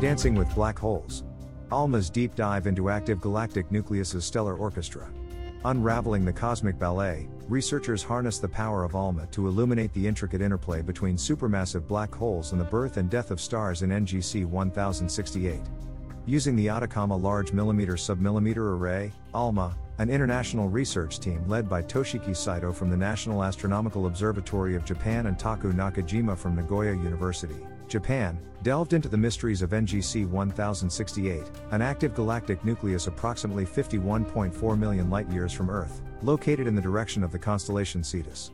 Dancing with Black Holes. ALMA's deep dive into active galactic nucleus's stellar orchestra. Unraveling the cosmic ballet, researchers harness the power of ALMA to illuminate the intricate interplay between supermassive black holes and the birth and death of stars in NGC 1068. Using the Atacama Large Millimeter Submillimeter Array, ALMA, an international research team led by Toshiki Saito from the National Astronomical Observatory of Japan and Taku Nakajima from Nagoya University, Japan, delved into the mysteries of NGC 1068, an active galactic nucleus approximately 51.4 million light years from Earth, located in the direction of the constellation Cetus.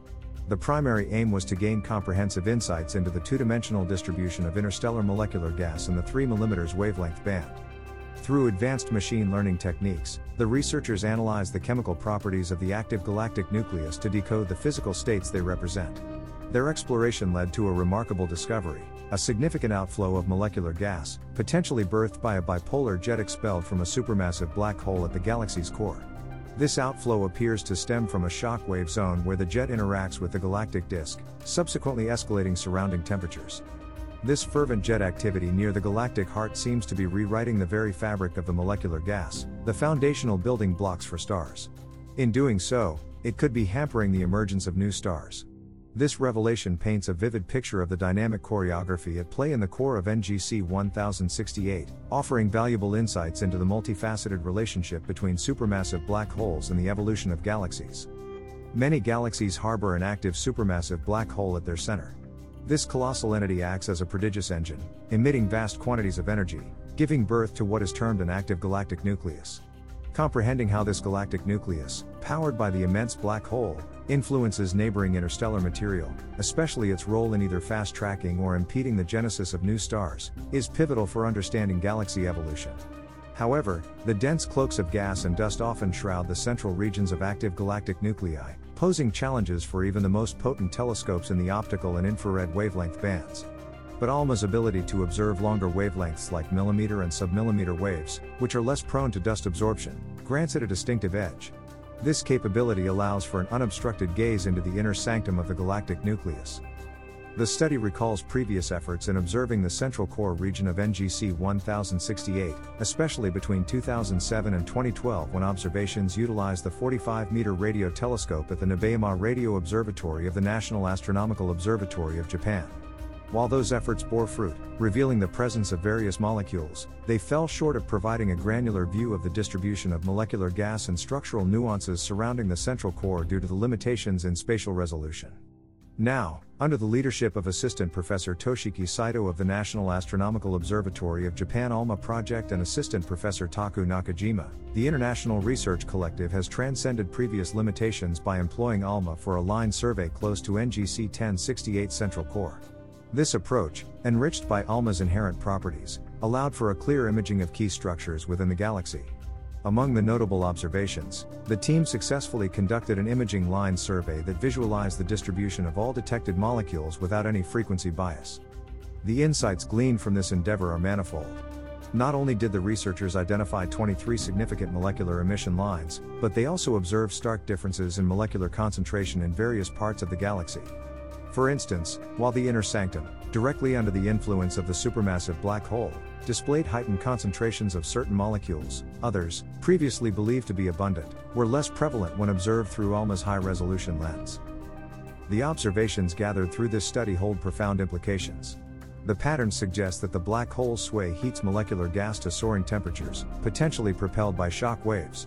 The primary aim was to gain comprehensive insights into the two dimensional distribution of interstellar molecular gas in the 3 mm wavelength band. Through advanced machine learning techniques, the researchers analyzed the chemical properties of the active galactic nucleus to decode the physical states they represent. Their exploration led to a remarkable discovery a significant outflow of molecular gas, potentially birthed by a bipolar jet expelled from a supermassive black hole at the galaxy's core. This outflow appears to stem from a shock wave zone where the jet interacts with the galactic disk, subsequently escalating surrounding temperatures. This fervent jet activity near the galactic heart seems to be rewriting the very fabric of the molecular gas, the foundational building blocks for stars. In doing so, it could be hampering the emergence of new stars. This revelation paints a vivid picture of the dynamic choreography at play in the core of NGC 1068, offering valuable insights into the multifaceted relationship between supermassive black holes and the evolution of galaxies. Many galaxies harbor an active supermassive black hole at their center. This colossal entity acts as a prodigious engine, emitting vast quantities of energy, giving birth to what is termed an active galactic nucleus. Comprehending how this galactic nucleus, powered by the immense black hole, influences neighboring interstellar material, especially its role in either fast tracking or impeding the genesis of new stars, is pivotal for understanding galaxy evolution. However, the dense cloaks of gas and dust often shroud the central regions of active galactic nuclei, posing challenges for even the most potent telescopes in the optical and infrared wavelength bands. But ALMA's ability to observe longer wavelengths like millimeter and submillimeter waves, which are less prone to dust absorption, grants it a distinctive edge. This capability allows for an unobstructed gaze into the inner sanctum of the galactic nucleus. The study recalls previous efforts in observing the central core region of NGC 1068, especially between 2007 and 2012 when observations utilized the 45 meter radio telescope at the Nobeyama Radio Observatory of the National Astronomical Observatory of Japan. While those efforts bore fruit, revealing the presence of various molecules, they fell short of providing a granular view of the distribution of molecular gas and structural nuances surrounding the central core due to the limitations in spatial resolution. Now, under the leadership of Assistant Professor Toshiki Saito of the National Astronomical Observatory of Japan ALMA project and Assistant Professor Taku Nakajima, the International Research Collective has transcended previous limitations by employing ALMA for a line survey close to NGC 1068 Central Core. This approach, enriched by ALMA's inherent properties, allowed for a clear imaging of key structures within the galaxy. Among the notable observations, the team successfully conducted an imaging line survey that visualized the distribution of all detected molecules without any frequency bias. The insights gleaned from this endeavor are manifold. Not only did the researchers identify 23 significant molecular emission lines, but they also observed stark differences in molecular concentration in various parts of the galaxy. For instance, while the inner sanctum, directly under the influence of the supermassive black hole, displayed heightened concentrations of certain molecules, others, previously believed to be abundant, were less prevalent when observed through ALMA's high resolution lens. The observations gathered through this study hold profound implications. The patterns suggest that the black hole's sway heats molecular gas to soaring temperatures, potentially propelled by shock waves.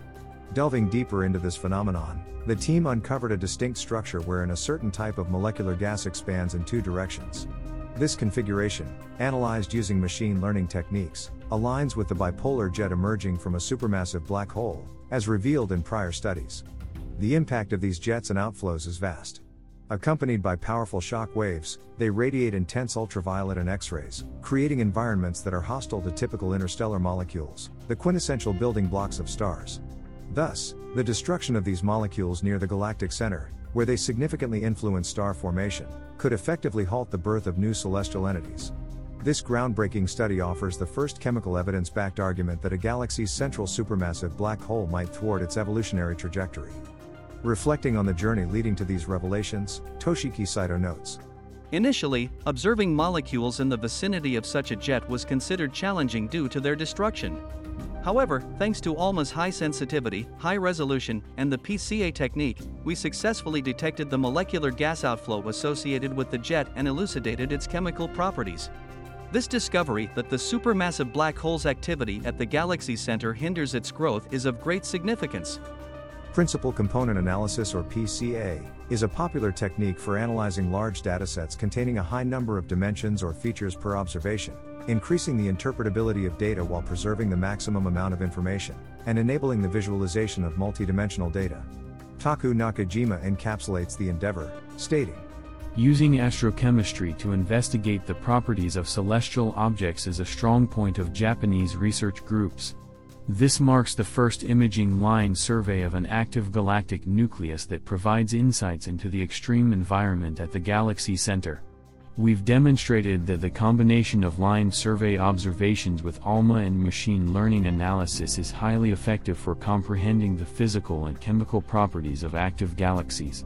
Delving deeper into this phenomenon, the team uncovered a distinct structure wherein a certain type of molecular gas expands in two directions. This configuration, analyzed using machine learning techniques, aligns with the bipolar jet emerging from a supermassive black hole, as revealed in prior studies. The impact of these jets and outflows is vast. Accompanied by powerful shock waves, they radiate intense ultraviolet and X rays, creating environments that are hostile to typical interstellar molecules, the quintessential building blocks of stars. Thus, the destruction of these molecules near the galactic center, where they significantly influence star formation, could effectively halt the birth of new celestial entities. This groundbreaking study offers the first chemical evidence backed argument that a galaxy's central supermassive black hole might thwart its evolutionary trajectory. Reflecting on the journey leading to these revelations, Toshiki Saito notes Initially, observing molecules in the vicinity of such a jet was considered challenging due to their destruction. However, thanks to ALMA's high sensitivity, high resolution, and the PCA technique, we successfully detected the molecular gas outflow associated with the jet and elucidated its chemical properties. This discovery that the supermassive black hole's activity at the galaxy center hinders its growth is of great significance. Principal component analysis or PCA is a popular technique for analyzing large datasets containing a high number of dimensions or features per observation, increasing the interpretability of data while preserving the maximum amount of information, and enabling the visualization of multidimensional data. Taku Nakajima encapsulates the endeavor, stating, Using astrochemistry to investigate the properties of celestial objects is a strong point of Japanese research groups. This marks the first imaging line survey of an active galactic nucleus that provides insights into the extreme environment at the galaxy center. We've demonstrated that the combination of line survey observations with ALMA and machine learning analysis is highly effective for comprehending the physical and chemical properties of active galaxies.